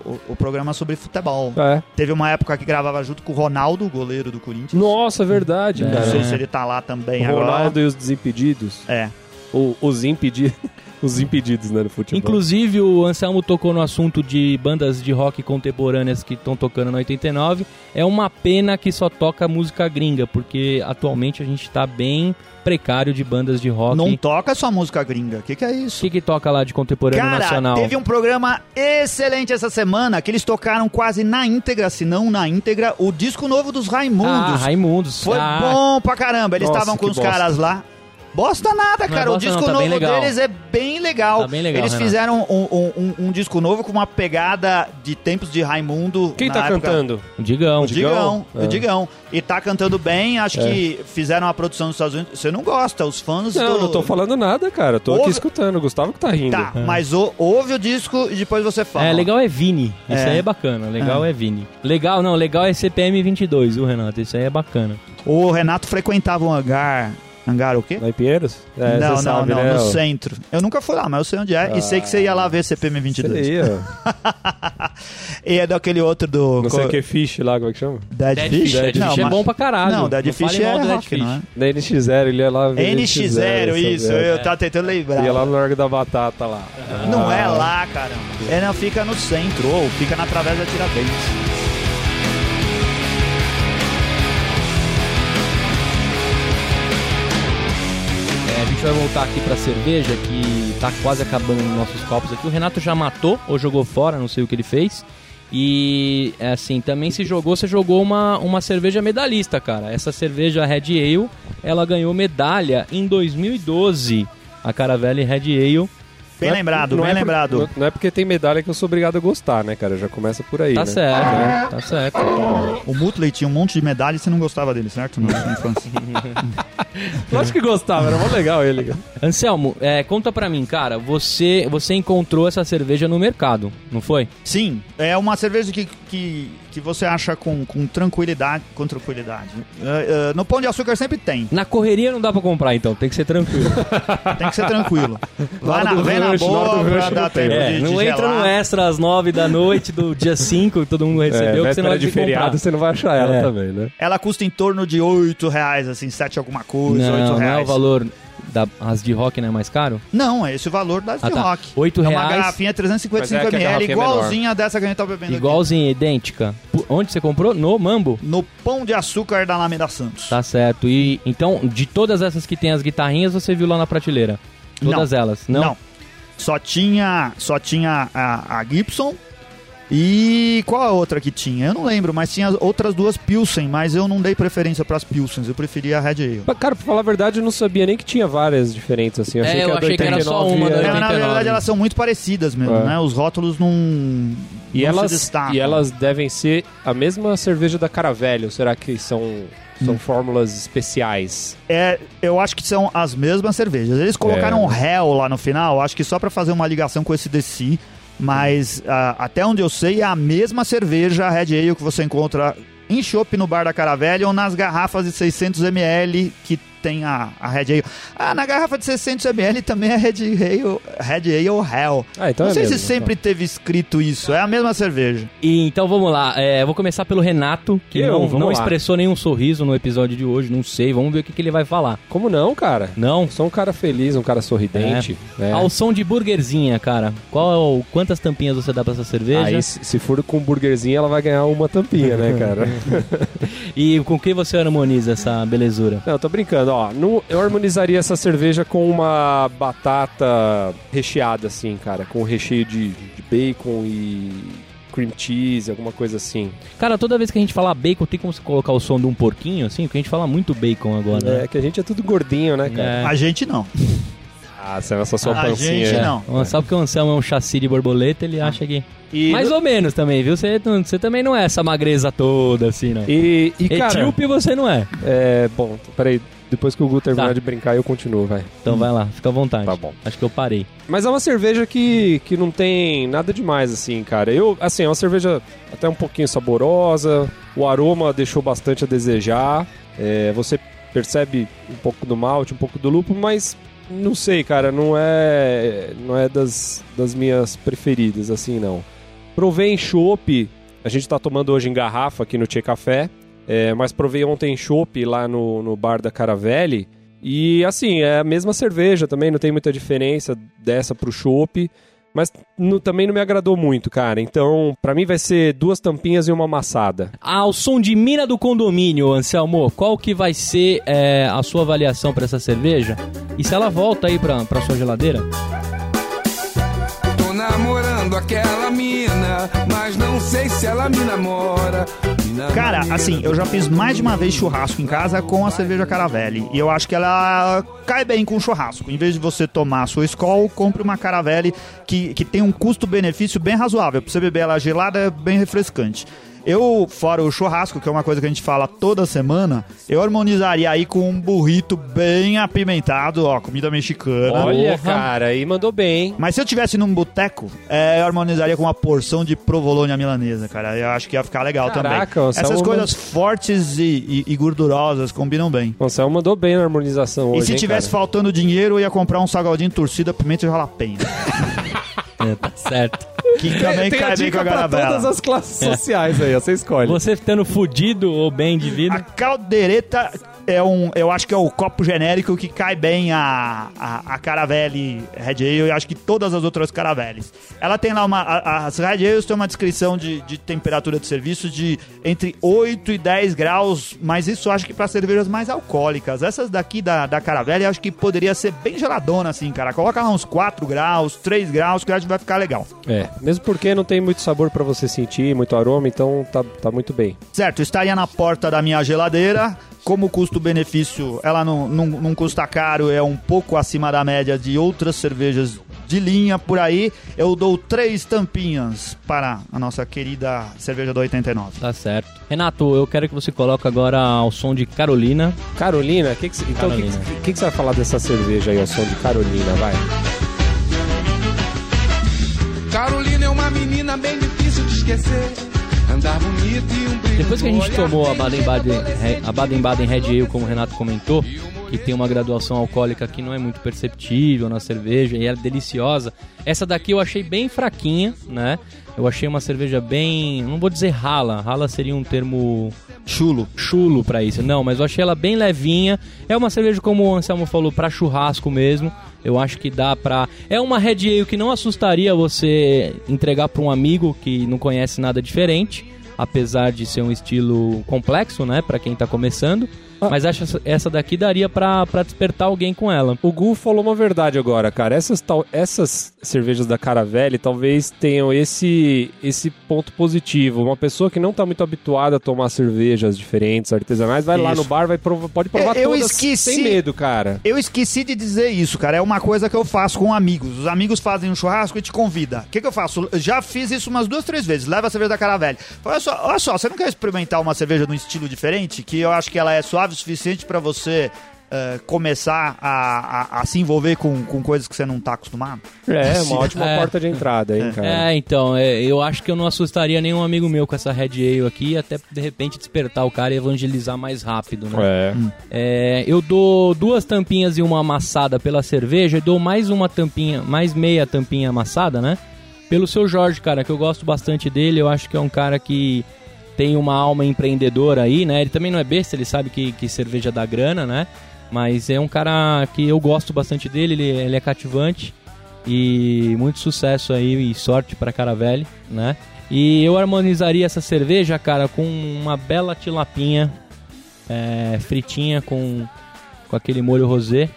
B: o, o programa sobre futebol.
C: É.
B: Teve uma época que gravava junto com o Ronaldo, o goleiro do Corinthians.
C: Nossa, é verdade,
A: É.
B: Não sei se ele tá lá também
C: O
B: agora.
C: Ronaldo e os desimpedidos.
B: É.
C: O- os impedidos. [LAUGHS] os impedidos, né, no futebol.
A: Inclusive, o Anselmo tocou no assunto de bandas de rock contemporâneas que estão tocando no 89. É uma pena que só toca música gringa, porque atualmente a gente tá bem precário de bandas de rock.
B: Não
A: O
B: toca só música gringa. O que, que é isso?
A: que, que toca lá de contemporâneo
B: Cara,
A: nacional?
B: teve um programa excelente essa semana que eles tocaram quase na íntegra, se não na íntegra, o disco novo dos Raimundos.
A: Ah, Raimundos.
B: Foi
A: Ah,
B: bom pra caramba. Eles estavam com os
C: bosta.
B: caras lá. Bosta nada,
A: Não é
B: cara. o
A: bosta
B: disco
A: não, tá
B: novo
A: legal.
B: deles é bem legal.
A: Tá bem legal,
B: Eles
A: Renato.
B: fizeram um, um- um- um disco novo com uma pegada de tempos de Raimundo.
C: Quem
B: na
C: tá
B: época.
C: cantando?
A: O Digão.
B: O Digão,
C: É.
B: o Digão. E tá cantando bem, acho
C: É.
B: que fizeram a produção dos Estados Unidos. Você não gosta, os fãs
C: Não,
B: do...
C: não tô falando nada, cara. Tô aqui
B: Ouve-
C: escutando. O Gustavo que tá rindo.
B: Tá, mas o- ouve o disco e depois você fala.
A: É, legal é Vini. Isso
B: É.
A: aí é bacana. Legal é. Vini. Legal, não, legal é CPM 22, viu, Renato? Isso aí é bacana.
B: O Renato frequentava um hangar... Hangar o quê?
C: Lá em Pinheiros? É,
B: não,
C: você
B: não,
C: sabe,
B: não,
C: né?
B: no centro. Eu nunca fui lá, mas eu sei onde é. e sei que você ia lá ver CPM 22.
C: Sei, ó.
B: E é daquele outro do...
C: Não sei
B: co-
C: o que Fish lá, como é que chama?
B: Dead,
A: Dead
B: Fish?
A: Dead
B: Não,
A: Fish é
B: mas-
A: bom pra caralho.
B: Não, Dead
A: Não
B: Fish é
A: Dead
B: rock,
A: Fish.
B: não é?
C: Da NX0, ele ia lá ver
B: NX0, isso.
C: sabe?
B: Eu tava tentando lembrar.
C: Ia lá no Largo da Batata lá.
B: Não
C: Ah.
B: é lá, caramba. É, não, fica no centro, ou fica na Travessa da Tiradentes.
A: Gente vai voltar aqui pra cerveja, que tá quase acabando nos nossos copos aqui. O Renato já matou ou jogou fora, não sei o que ele fez. E, é assim, também se jogou, você jogou uma, uma cerveja medalhista, cara. Essa cerveja Red Ale, ela ganhou medalha em 2012. A Caravelle Red Ale.
B: Bem
C: Não é-
B: lembrado,
C: não
B: bem
C: é por-
B: lembrado.
C: não- Não é porque tem medalha que eu sou obrigado a gostar, né, cara? Já começa por aí,
A: Tá
C: né?
A: certo, tá certo.
B: O Mutley tinha um monte de medalha e você não gostava dele, certo? Na sua infância. [LAUGHS]
C: Lógico que gostava, era mó legal ele. cara.
A: Anselmo, é, conta pra mim, cara, você, você encontrou essa cerveja no mercado, não foi?
B: Sim, é uma cerveja que, que, que você acha com, com tranquilidade. Com tranquilidade. É, é, no Pão de Açúcar sempre tem.
A: Na correria não dá pra comprar, então, tem que ser tranquilo.
B: Tem que ser tranquilo. [LAUGHS] Vai
C: Na
B: vem na
C: rush, na hora
B: boa
C: do rush não tem.
A: É, não entra
B: gelar.
A: no extra às nove da noite do dia [LAUGHS] 5, que todo mundo recebeu,
C: É,
A: que você não vai
C: de feriado,
A: comprar.
C: você não vai achar ela
A: É.
C: também, né?
B: Ela custa em torno de 8 reais, assim, 7 alguma coisa, 8
A: Não, não
B: reais.
A: é o valor da, as de rock, não é mais caro?
B: Não, é esse o valor das
A: Ah,
B: de
A: tá.
B: rock.
A: Oito
B: é uma
A: reais.
B: garrafinha 355
C: Mas é
B: ml,
C: é
B: igualzinha dessa que a gente tá bebendo aqui.
A: Igualzinha, idêntica. Pu- Onde você comprou? No Mambo?
B: No Pão de Açúcar da Alameda Santos.
A: Tá certo. E então, de todas essas que tem as guitarrinhas, você viu lá na prateleira? Todas elas? Não?
B: Só tinha, só tinha a, a Gibson e qual a outra que tinha? Eu não lembro, mas tinha outras duas Pilsen, mas eu não dei preferência pras Pilsens, eu preferia a Red Ale.
C: Mas, Cara, pra falar a verdade, eu não sabia nem que tinha várias diferentes, assim. Eu
A: É,
C: achei
A: eu
C: que a
A: achei que era só
C: 89
A: uma
B: É, na
A: 89.
B: verdade elas são muito parecidas mesmo,
C: É.
B: né? Os rótulos não,
C: E
B: não
C: elas,
B: se destacam.
C: e elas devem ser a mesma cerveja da Caravelho, será que são, são
B: Hum.
C: fórmulas especiais?
B: É, eu acho que são as mesmas cervejas. Eles colocaram
C: É.
B: Hell lá no final, acho que só pra fazer uma ligação com esse DC, mas ah, até onde eu sei é a mesma cerveja Red Ale que você encontra em chopp no bar da Caravelha ou nas garrafas de 600 ml que tem a, a Red Ale. Ah, na garrafa de 600ml também é Red Ale, Red Ale Hell.
C: Ah, então
B: Não
C: é
B: sei
C: mesmo,
B: se sempre teve escrito isso, é a mesma cerveja.
A: E, então vamos lá, é, vou começar pelo Renato, que
C: Eu,
A: não, não expressou nenhum sorriso no episódio de hoje, não sei, vamos ver o que, que ele vai falar.
C: Como não, cara?
A: Não?
C: Sou um cara feliz, um cara sorridente. né?
A: Ao som de burgerzinha, cara, qual é o, quantas tampinhas você dá pra essa cerveja?
C: Aí, se se for com burgerzinho, ela vai ganhar uma tampinha, né, cara? [LAUGHS]
A: E com que você harmoniza essa belezura?
C: Não, eu tô brincando, ó. No- eu harmonizaria essa cerveja com uma batata recheada, assim, cara. Com recheio de, de bacon e cream cheese, alguma coisa assim.
A: Cara, toda vez que a gente fala bacon, tem como você colocar o som de um porquinho, assim? Porque a gente fala muito bacon agora, né?
C: É que a gente é tudo gordinho, né, cara?
A: É.
B: A gente não.
C: Ah, você é essa sua
B: A
C: pancinha.
B: gente
C: é.
B: não.
A: Ó, Sabe que o Anselmo é um chassi de borboleta, ele acha que...
B: E
A: Mais ou menos também, viu? Você, você também não é essa magreza toda, assim, não.
C: E, e cara,
A: Etíope você não é.
C: é, bom, peraí, depois que o Gu terminar
A: Tá.
C: de brincar, eu continuo, vai.
A: Então vai lá, fica à vontade.
C: Tá bom.
A: Acho que eu parei.
C: Mas é uma cerveja que, que não tem nada demais, assim, cara. Eu, assim, é uma cerveja até um pouquinho saborosa, o aroma deixou bastante a desejar. É, você percebe um pouco do malte, um pouco do lúpulo, mas não sei, cara, não é não é das, das minhas preferidas, assim, não. Provei em chopp, a gente tá tomando hoje em garrafa aqui no Tchê Café, é, mas provei ontem em chopp lá no, no bar da Caravelli. E assim, é a mesma cerveja também, não tem muita diferença dessa pro chopp. Mas no- também não me agradou muito, cara. Então, pra mim vai ser duas tampinhas e uma amassada.
A: Ao som de mina do condomínio, Anselmo, qual que vai ser é, a sua avaliação pra essa cerveja? E se ela volta aí pra, pra sua geladeira?
D: Tô namorando aquela mina, mas não sei se ela me namora.
B: Cara, assim, eu já fiz mais de uma vez churrasco em casa com a cerveja Caravelli. E eu acho que ela cai bem com churrasco. Em vez de você tomar a sua Skol, compre uma Caravelli que, que tem um custo-benefício bem razoável. Pra você beber ela gelada, é bem refrescante. Eu, fora o churrasco, que é uma coisa que a gente fala toda semana, eu harmonizaria aí com um burrito bem apimentado, ó, comida mexicana.
C: Olha, cara, aí mandou bem.
B: Mas se eu tivesse num boteco, é, eu harmonizaria com uma porção de provolone milanesa, cara. Eu acho que ia ficar legal
C: Caraca,
B: também. Essas
C: uma-
B: coisas fortes e, e- e gordurosas combinam bem.
C: O Anselmo mandou bem na harmonização
B: e
C: hoje,
B: se
C: hein,
B: tivesse
C: cara?
B: faltando dinheiro, eu ia comprar um salgadinho torcida pimenta e jalapeno. [LAUGHS]
A: É, tá certo.
B: Que também
C: Tem a
B: cai bem
C: dica
B: com a
C: pra todas as classes sociais aí, ó, você escolhe.
A: Você estando fudido ou bem de
B: A
A: vida?
B: caldeireta é um, eu acho que é o copo genérico que cai bem a, a, a Caravelli Red Ale e acho que todas as outras Caravellis. Ela tem lá uma. a- as Red Ales tem uma descrição de, de temperatura de serviço de entre 8 e 10 graus, mas isso eu acho que para cervejas mais alcoólicas. Essas daqui da, da Caravelli eu acho que poderia ser bem geladona assim, cara. Coloca lá uns 4 graus, 3 graus, que eu acho que vai ficar legal.
C: É, mesmo porque não tem muito sabor pra você sentir, muito aroma, então tá, tá muito bem.
B: Certo, estaria na porta da minha geladeira. Como custo-benefício, ela não, não, não custa caro, é um pouco acima da média de outras cervejas de linha por aí. Eu dou três tampinhas para a nossa querida cerveja do 89.
A: Tá certo. Renato, eu quero que você coloque agora ao som de Carolina.
C: Carolina, que que, então o que, que que você vai falar dessa cerveja aí, ao som de Carolina, vai?
D: Carolina é uma menina bem difícil de esquecer. Andar bonito e um brilho
A: Depois que a gente tomou a Baden-Baden a Baden-Baden Red Ale, como o Renato comentou, que tem uma graduação alcoólica que não é muito perceptível na cerveja e é deliciosa. Essa daqui eu achei bem fraquinha, né? Eu achei uma cerveja bem, não vou dizer rala, rala seria um termo
B: Chulo.
A: chulo pra isso. Não, mas eu achei ela bem levinha. É uma cerveja como o Anselmo falou pra churrasco mesmo. Eu acho que dá pra. É uma Red Ale que não assustaria você entregar pra um amigo que não conhece nada diferente, apesar de ser um estilo complexo, né, Pra quem tá começando. Mas acho essa- essa daqui daria pra, pra despertar alguém com ela.
C: O Gu falou uma verdade agora, cara. Essas, tal, essas cervejas da Caravelli talvez tenham esse, esse ponto positivo. Uma pessoa que não tá muito habituada a tomar cervejas diferentes, artesanais, vai lá
B: Isso.
C: no bar, vai prova- pode provar
B: É, eu
C: todas
B: esqueci-
C: sem medo, cara.
B: Eu esqueci de dizer isso, cara. É uma coisa que eu faço com amigos. Os amigos fazem um churrasco e te convida. O que, que eu faço? Eu já fiz isso umas duas, três vezes. Leva a cerveja da Caravelli. Fala, Olha só, olha só, você não quer experimentar uma cerveja de um estilo diferente? Que eu acho que ela é suave o suficiente pra você eh, começar a, a, a se envolver com, com coisas que você não tá acostumado?
C: É, uma ótima
A: É.
C: porta de entrada, hein, cara.
A: É, então, é, eu acho que eu não assustaria nenhum amigo meu com essa Red Ale aqui, até de repente despertar o cara e evangelizar mais rápido, né?
C: É.
A: É, eu dou duas tampinhas e uma amassada pela cerveja e dou mais uma tampinha, mais meia tampinha amassada, né? Pelo seu Jorge, cara, que eu gosto bastante dele, eu acho que é um cara que tem uma alma empreendedora aí, né? Ele também não é besta, ele sabe que, que cerveja dá grana, né? Mas é um cara que eu gosto bastante dele, ele, ele é cativante e muito sucesso aí e sorte pra Caravelli, né? E eu harmonizaria essa cerveja, cara, com uma bela tilapinha é, fritinha com, com aquele molho rosé.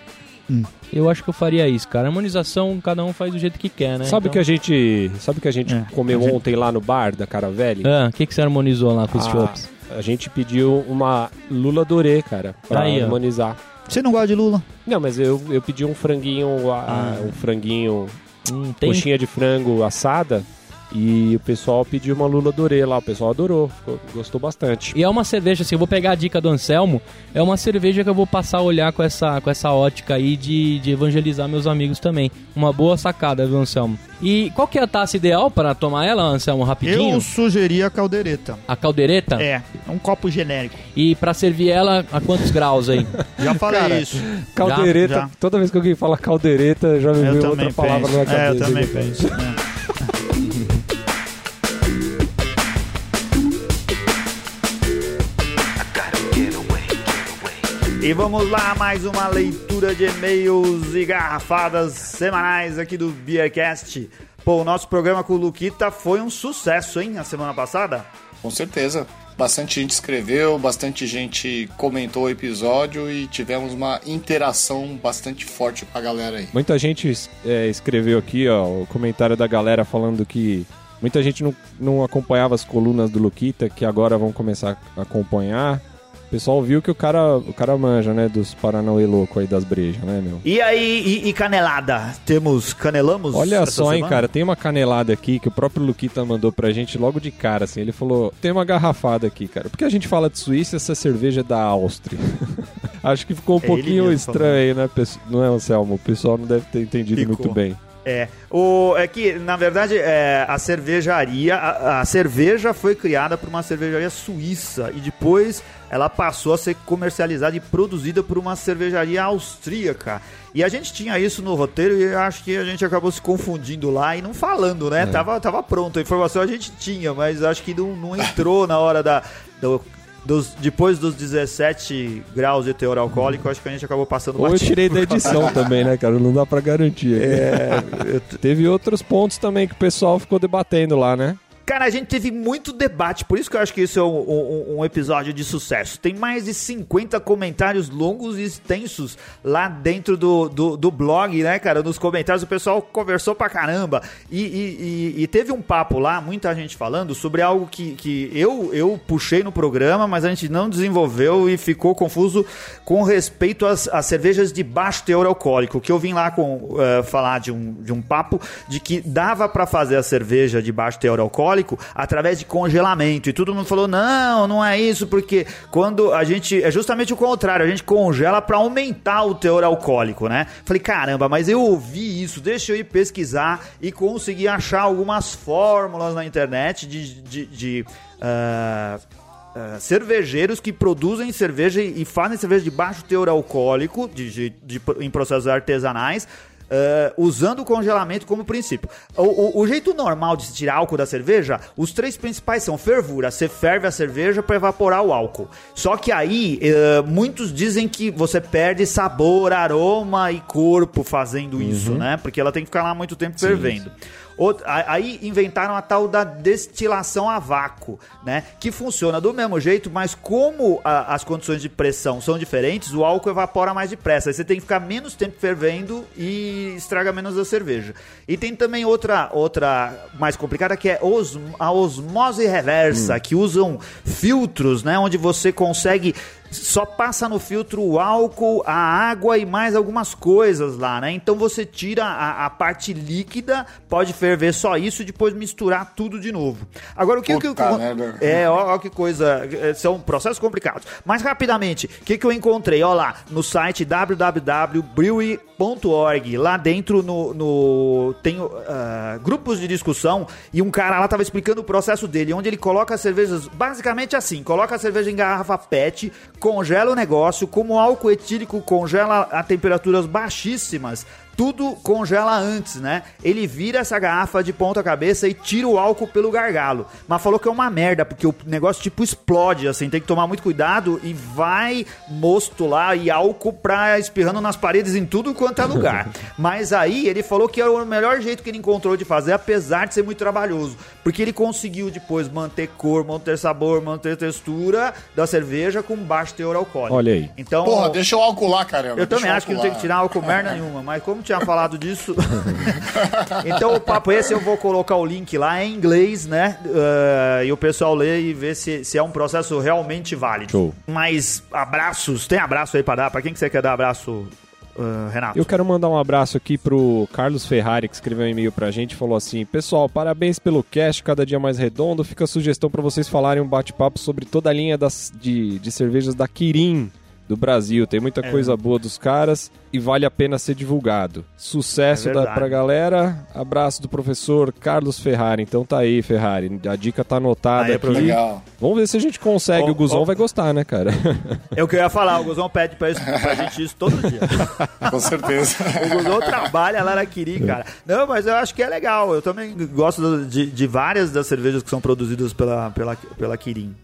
B: Hum.
A: Eu acho que eu faria isso, cara. Harmonização, cada um faz do jeito que quer, né?
C: Sabe o que a gente, sabe o que a gente
B: É,
C: comeu
B: a gente-
C: ontem lá no bar da Caravelli?
A: Ah, o que, que você harmonizou lá com os
C: Ah,
A: chops?
C: A gente pediu uma lula dorê, cara, pra
A: Aí, ó.
C: harmonizar.
B: Você não gosta de Lula?
C: Não, mas eu, eu pedi um franguinho, a-
B: Ah.
C: um franguinho,
A: Hum, tem...
C: coxinha de frango assada e o pessoal pediu uma lula dorê lá. O pessoal adorou, ficou- gostou bastante.
A: E é uma cerveja, assim, eu vou pegar a dica do Anselmo, é uma cerveja que eu vou passar a olhar com essa, com essa ótica aí de, de evangelizar meus amigos também. Uma boa sacada, viu, Anselmo? E qual que é a taça ideal para tomar ela, Anselmo, rapidinho?
B: Eu sugeria a caldeireta.
A: A caldeireta?
B: É, é um copo genérico.
A: E para servir ela, a quantos graus aí? [LAUGHS]
B: Já falei
C: Cara,
B: isso.
C: Caldeireta,
B: já.
C: toda vez que alguém fala caldeireta, já me
B: também
C: outra palavra
B: penso.
C: na cabeça.
B: É, eu também penso. é. [LAUGHS] E vamos lá, mais uma leitura de e-mails e garrafadas semanais aqui do Beercast. Pô, o nosso programa com o Luquita foi um sucesso, hein, a semana passada?
E: Com certeza. Bastante gente escreveu, bastante gente comentou o episódio e tivemos uma interação bastante forte com a galera aí.
C: Muita gente é, escreveu aqui, ó, o comentário da galera falando que muita gente não, não acompanhava as colunas do Luquita, que agora vão começar a acompanhar. O pessoal viu que o cara, o cara manja, né, dos Paranauê louco aí das brejas, né, meu?
B: E aí, e, e canelada? Temos, canelamos?
C: Olha só, hein, cara, tem uma canelada aqui que o próprio Luquita mandou pra gente logo de cara, assim. Ele falou: tem uma garrafada aqui, cara. Porque a gente fala de Suíça, essa cerveja é da Áustria. [LAUGHS] Acho que ficou um
B: É
C: pouquinho estranho aí, né, não é, Anselmo? O pessoal não deve ter entendido
B: Ficou.
C: muito bem.
B: É, o, é que, na verdade, é, a cervejaria, a, a cerveja foi criada por uma cervejaria suíça e depois ela passou a ser comercializada e produzida por uma cervejaria austríaca. E a gente tinha isso no roteiro e acho que a gente acabou se confundindo lá e não falando, né? Tava, tava pronto, a informação a gente tinha, mas acho que não, não entrou na hora da... do- dos, depois dos 17 graus de teor alcoólico, acho que a gente acabou passando
C: Ou eu
B: batido
C: tirei [LAUGHS] da edição também, né, cara? Não dá pra garantir.
B: É, [LAUGHS]
C: Teve outros pontos também que o pessoal ficou debatendo lá, né?
B: Cara, a gente teve muito debate, por isso que eu acho que isso é um, um- um episódio de sucesso. Tem mais de 50 comentários longos e extensos lá dentro do, do, do blog, né, cara? Nos comentários o pessoal conversou pra caramba. E, e- e- e teve um papo lá, muita gente falando sobre algo que, que eu, eu puxei no programa, mas a gente não desenvolveu e ficou confuso com respeito às, às cervejas de baixo teor alcoólico. Que eu vim lá com, eh, falar de um, de um papo de que dava pra fazer a cerveja de baixo teor alcoólico através de congelamento. E todo mundo falou: não, não é isso, porque quando a gente. É justamente o contrário, a gente congela pra aumentar o teor alcoólico, né? Falei, caramba, mas eu ouvi isso, deixa eu ir pesquisar e consegui achar algumas fórmulas na internet de. de, de, ah, ah, cervejeiros que produzem cerveja e fazem cerveja de baixo teor alcoólico de, de- de- em processos artesanais. Ah, usando o congelamento como princípio. O, o- o jeito normal de se tirar álcool da cerveja, os três principais são fervura. Você ferve a cerveja para evaporar o álcool. Só que aí, eh, muitos dizem que você perde sabor, aroma e corpo fazendo isso, né? Porque ela tem que ficar lá muito tempo fervendo. A- Aí inventaram a tal da destilação a vácuo, né? Que funciona do mesmo jeito, mas como a- as condições de pressão são diferentes, o álcool evapora mais depressa. Aí você tem que ficar menos tempo fervendo e estraga menos a cerveja. E tem também outra, outra mais complicada que é os- a osmose reversa, que usam filtros, né? Onde você consegue só passa no filtro o álcool, a água e mais algumas coisas lá, né? Então você tira a, a parte líquida, pode ferver só isso e depois misturar tudo de novo. Agora o que,
E: Puta
B: que
E: merda.
B: é, ó, ó que coisa, é, são processos complicados. Mas rapidamente, o que, que eu encontrei? Ó lá, no site www.brewery.org, lá dentro no, no tem ah, grupos de discussão e um cara lá tava explicando o processo dele, onde ele coloca as cervejas basicamente assim, coloca a cerveja em garrafa PET, congela o negócio, como álcool etílico congela a temperaturas baixíssimas, tudo congela antes, né? Ele vira essa garrafa de ponta cabeça e tira o álcool pelo gargalo. Mas falou que é uma merda, porque o negócio tipo explode, assim, tem que tomar muito cuidado e vai mosto lá e álcool pra espirrando nas paredes em tudo quanto é lugar. [LAUGHS] Mas aí ele falou que era o melhor jeito que ele encontrou de fazer, apesar de ser muito trabalhoso. Porque ele conseguiu depois manter cor, manter sabor, manter textura da cerveja com baixo teor alcoólico.
C: Olha aí.
B: Então,
E: Porra, deixa o álcool lá, caramba.
B: eu
E: deixa
B: também acho que não tem que tirar álcool merda [LAUGHS] nenhuma, mas como tinha falado disso. [LAUGHS] então o papo esse eu vou colocar o link lá em inglês, né? Eh, e o pessoal lê e vê se, se é um processo realmente válido.
C: Show.
B: Mas abraços, tem abraço aí pra dar? Pra quem que você quer dar abraço, eh, Renato?
C: Eu quero mandar um abraço aqui pro Carlos Ferrari, que escreveu um e-mail pra gente e falou assim: Pessoal, parabéns pelo cast, cada dia mais redondo. Fica a sugestão pra vocês falarem um bate-papo sobre toda a linha das, de, de cervejas da Kirin do Brasil. Tem muita coisa boa dos caras e vale a pena ser divulgado. Sucesso
B: É
C: da, pra galera. Abraço do professor Carlos Ferrari. Então tá aí, Ferrari. A dica tá anotada
B: Aí,
C: aqui.
E: Legal.
C: Vamos ver se a gente consegue.
B: Ó,
C: o Guzão
B: ó.
C: vai gostar, né, cara? [LAUGHS]
B: É o que eu ia falar, o Guzão pede pra, isso, pra gente isso todo dia. [LAUGHS]
E: Com certeza.
B: O Guzão trabalha lá na Kiri, cara. Não, mas eu acho que é legal. Eu também gosto de, de várias das cervejas que são produzidas pela, pela, pela Kirin.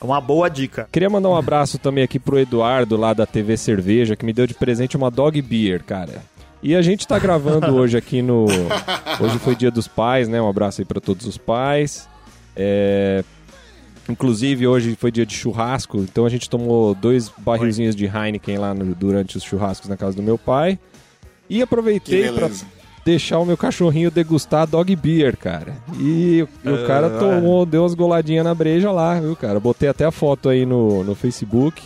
B: É uma boa dica.
C: Queria mandar um [LAUGHS] abraço também aqui pro Eduardo lá da TV Cerveja, que me deu de presente uma Dog Beer, cara. E a gente tá gravando [LAUGHS] hoje aqui no. Hoje foi dia dos pais, né? Um abraço aí pra todos os pais. É, Inclusive, hoje foi dia de churrasco, então a gente tomou dois barrilzinhos de Heineken lá no- durante os churrascos na casa do meu pai. E aproveitei pra. Deixar o meu cachorrinho degustar Dog Beer, cara. E o, o cara tomou, deu umas goladinhas na breja lá, viu, cara? Botei até a foto aí no, no Facebook.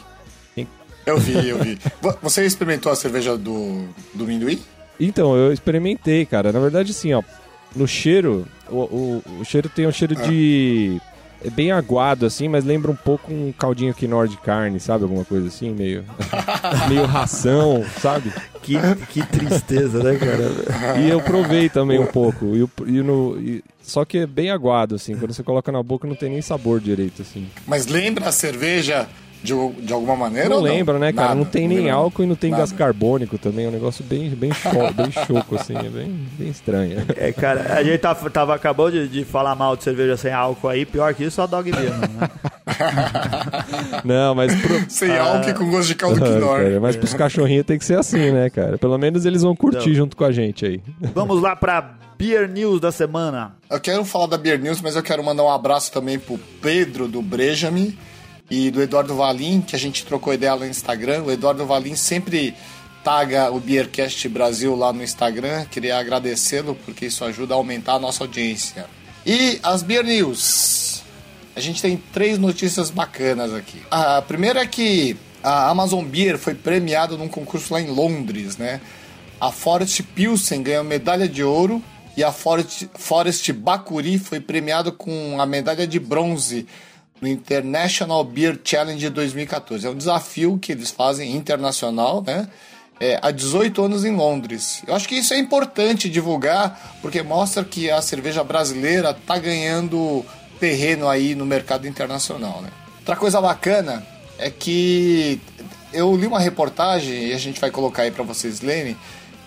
E: Eu vi, eu vi. Vo- Você experimentou a cerveja do, do Minduí?
C: Então, eu experimentei, cara. Na verdade, assim, ó, no cheiro, o, o, o cheiro tem um cheiro de. É bem aguado, assim, mas lembra um pouco um caldinho quinor de carne, sabe? Alguma coisa assim, meio. [LAUGHS] meio ração, sabe?
B: Que, que tristeza, né, cara?
C: E eu provei também um pouco. E, e no, e- só que é bem aguado, assim. Quando você coloca na boca, não tem nem sabor direito, assim.
E: Mas lembra a cerveja de, de alguma maneira?
C: Não
E: ou
C: lembra, né, cara?
E: Nada,
C: não tem nem álcool e não tem
E: Nada.
C: gás carbônico também. É um negócio bem, bem, cho [LAUGHS] bem choco, assim. É bem, bem estranho.
B: É, cara, a gente tava, tava acabou de, de falar mal de cerveja sem álcool aí, pior que isso, só dog beer, né? [LAUGHS]
C: Não, mas pro,
E: Sem álcool e com gosto de caldo
C: Ah,
E: quinor.
C: cara, mas pros cachorrinhos tem que ser assim, né, cara? Pelo menos eles vão curtir
B: Não.
C: junto com a gente aí.
B: Vamos lá pra Beer News da semana.
E: Eu quero falar da Beer News, mas eu quero mandar um abraço também pro Pedro do Brejami e do Eduardo Valim, que a gente trocou ideia lá no Instagram. O Eduardo Valim sempre taga o Beercast Brasil lá no Instagram. Queria agradecê-lo porque isso ajuda a aumentar a nossa audiência. E as Beer News. A gente tem três notícias bacanas aqui. A primeira é que a Amazon Beer foi premiada num concurso lá em Londres, né? A Forest Pilsen ganhou medalha de ouro e a Forest, Forest Bacuri foi premiado com a medalha de bronze no International Beer Challenge 2014. É um desafio que eles fazem internacional, né? É, há 18 anos em Londres. Eu acho que isso é importante divulgar, porque mostra que a cerveja brasileira está ganhando terreno aí no mercado internacional, né? Outra coisa bacana é que eu li uma reportagem, e a gente vai colocar aí para vocês lerem,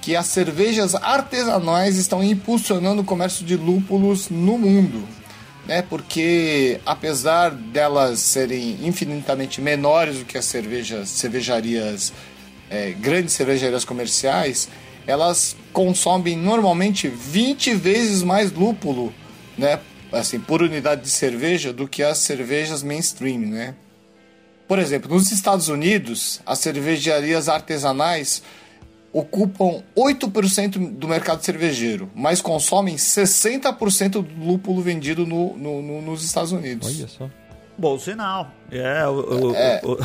E: que as cervejas artesanais estão impulsionando o comércio de lúpulos no mundo. Né, porque apesar delas serem infinitamente menores do que as cervejas, cervejarias, é, grandes cervejarias comerciais, elas consomem normalmente 20 vezes mais lúpulo, né, assim, por unidade de cerveja do que as cervejas mainstream, né? Por exemplo, nos Estados Unidos, as cervejarias artesanais ocupam 8% do mercado cervejeiro, mas consomem 60% do lúpulo vendido no, no- no- nos Estados Unidos.
C: Olha só.
B: Bom sinal. É, o, o, é. o,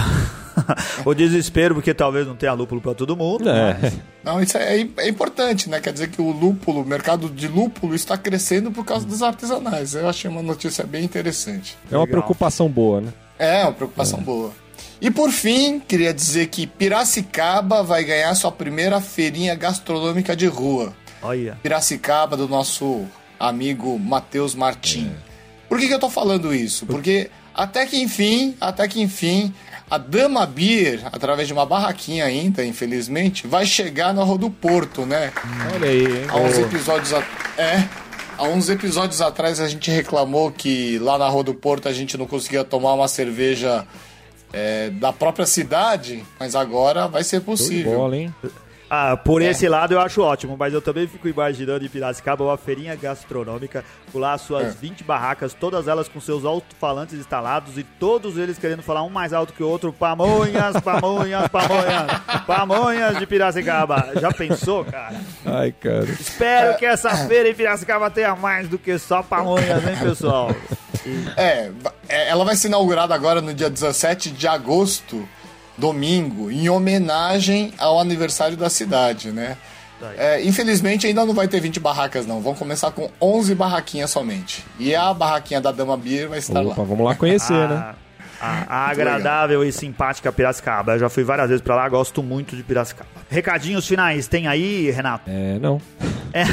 B: [LAUGHS] o desespero, porque talvez não tenha lúpulo para todo mundo.
C: É. Mas...
E: Não, isso é, é, importante, né? Quer dizer que o lúpulo, o mercado de lúpulo está crescendo por causa dos artesanais. Eu achei uma notícia bem interessante.
C: É uma Legal. preocupação boa, né?
E: É, uma preocupação é. boa. E por fim, queria dizer que Piracicaba vai ganhar sua primeira feirinha gastronômica de rua.
B: Olha.
E: Piracicaba, do nosso amigo Matheus Martim. É. Por que, que eu tô falando isso? Porque até que enfim, até que enfim, a Dama Beer, através de uma barraquinha ainda, infelizmente, vai chegar na Rua do Porto, né?
C: Olha aí, hein?
E: Há uns episódios. A... É. Há uns episódios atrás a gente reclamou que lá na Rua do Porto a gente não conseguia tomar uma cerveja é, da própria cidade, mas agora vai ser possível.
C: Bola, hein?
B: Ah, por é. esse lado eu acho ótimo, mas eu também fico imaginando em Piracicaba uma feirinha gastronômica, com lá suas é. 20 barracas, todas elas com seus alto-falantes instalados e todos eles querendo falar um mais alto que o outro, pamonhas, pamonhas, pamonhas, pamonhas de Piracicaba. Já pensou, cara?
C: Ai, cara.
B: Espero que essa feira em Piracicaba tenha mais do que só pamonhas, hein, pessoal?
E: É, é ela vai ser inaugurada agora no dia 17 de agosto domingo, em homenagem ao aniversário da cidade, né? É, infelizmente ainda não vai ter 20 barracas não, vão começar com 11 barraquinhas somente. E a barraquinha da Dama Beer vai estar Opa,
C: lá. Vamos lá conhecer, [LAUGHS] né?
B: ah, né? A, a agradável e simpática Piracicaba. Eu já fui várias vezes pra lá, gosto muito de Piracicaba. Recadinhos finais, tem aí, Renato?
C: É, não.
B: É,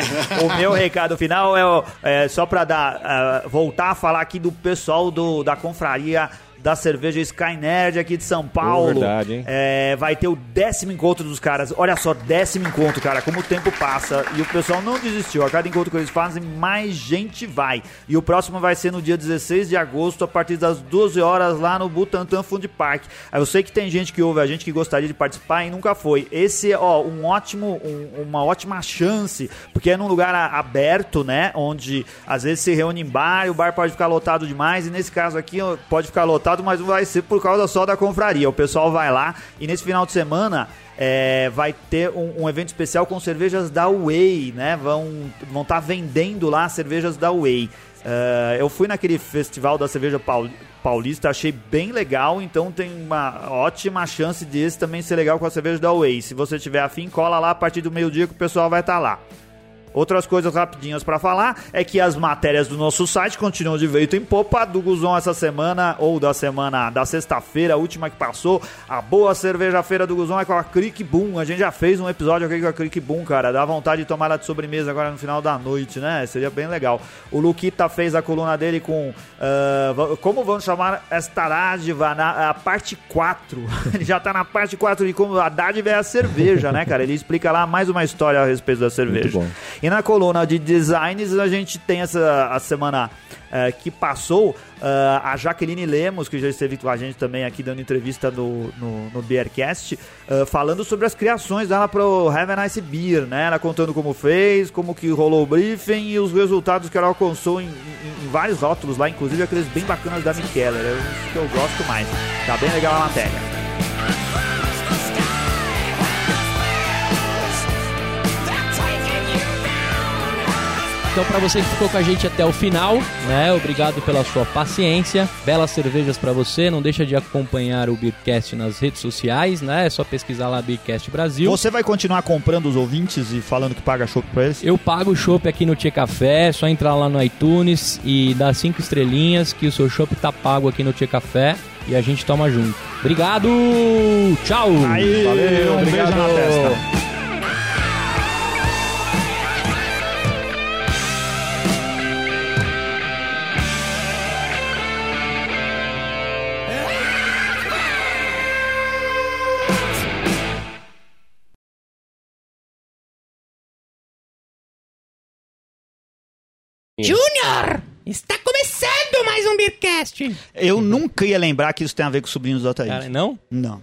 B: [LAUGHS] o meu recado final é, é só pra dar, uh, voltar a falar aqui do pessoal do, da confraria da cerveja Sky Nerd aqui de São Paulo.
C: Oh, verdade, hein?
B: É, vai ter o décimo encontro dos caras. Olha só, décimo encontro, cara, como o tempo passa. E o pessoal não desistiu. A cada encontro que eles fazem, mais gente vai. E o próximo vai ser no dia 16 de agosto, a partir das 12 horas, lá no Butantan Fund Park. Eu sei que tem gente que ouve a gente que gostaria de participar e nunca foi. Esse é, ó, um ótimo, um, uma ótima chance, porque é num lugar aberto, né? Onde às vezes se reúne em bar e o bar pode ficar lotado demais. E nesse caso aqui, pode ficar lotado mas vai ser por causa só da confraria. O pessoal vai lá e nesse final de semana é, vai ter um, um, evento especial com cervejas da Way, né? Vão estar vão tá vendendo lá cervejas da Way. Uh, eu fui naquele festival da cerveja paulista, achei bem legal, então tem uma ótima chance desse também ser legal com a cerveja da Way. Se você tiver afim, cola lá a partir do meio-dia que o pessoal vai estar tá lá. Outras coisas rapidinhas para falar é que as matérias do nosso site continuam de veito em popa. Do Guzon essa semana, ou da semana da sexta-feira, a última que passou, a boa cerveja feira do Guzon é com a Crick Boom. A gente já fez um episódio aqui com a Crick Boom, cara. Dá vontade de tomar ela de sobremesa agora no final da noite, né? Seria bem legal. O Luquita fez a coluna dele com. Uh, como vamos chamar esta dádiva? Na a parte 4. [LAUGHS] Ele já tá na parte 4 de como a dádiva é a cerveja, né, cara? Ele explica lá mais uma história a respeito da cerveja. E na coluna de designs a gente tem essa a semana uh, que passou uh, a Jaqueline Lemos, que já esteve com a gente também aqui dando entrevista no, no, no Beercast, uh, falando sobre as criações dela pro Have a Nice Beer, né? Ela contando como fez, como que rolou o briefing e os resultados que ela alcançou em, em, em vários rótulos lá, inclusive aqueles bem bacanas da Mikeller, é que eu gosto mais. Tá bem legal a matéria.
A: Então, para você que ficou com a gente até o final, né? Obrigado pela sua paciência. Belas cervejas para você. Não deixa de acompanhar o Beercast nas redes sociais, né? É só pesquisar lá Beercast Brasil.
B: Você vai continuar comprando os ouvintes e falando que paga chopp para eles?
A: Eu pago o chopp aqui no Tia Café. É só entrar lá no iTunes e dar cinco estrelinhas que o seu chopp tá pago aqui no Tia Café e a gente toma junto. Obrigado! Tchau!
B: Aí, Valeu, um obrigado. beijo na testa.
A: Júnior! Está começando mais um Beercast!
B: Eu nunca ia lembrar que isso tem a ver com sobrinhos do Altair.
A: Cara, não?
B: Não.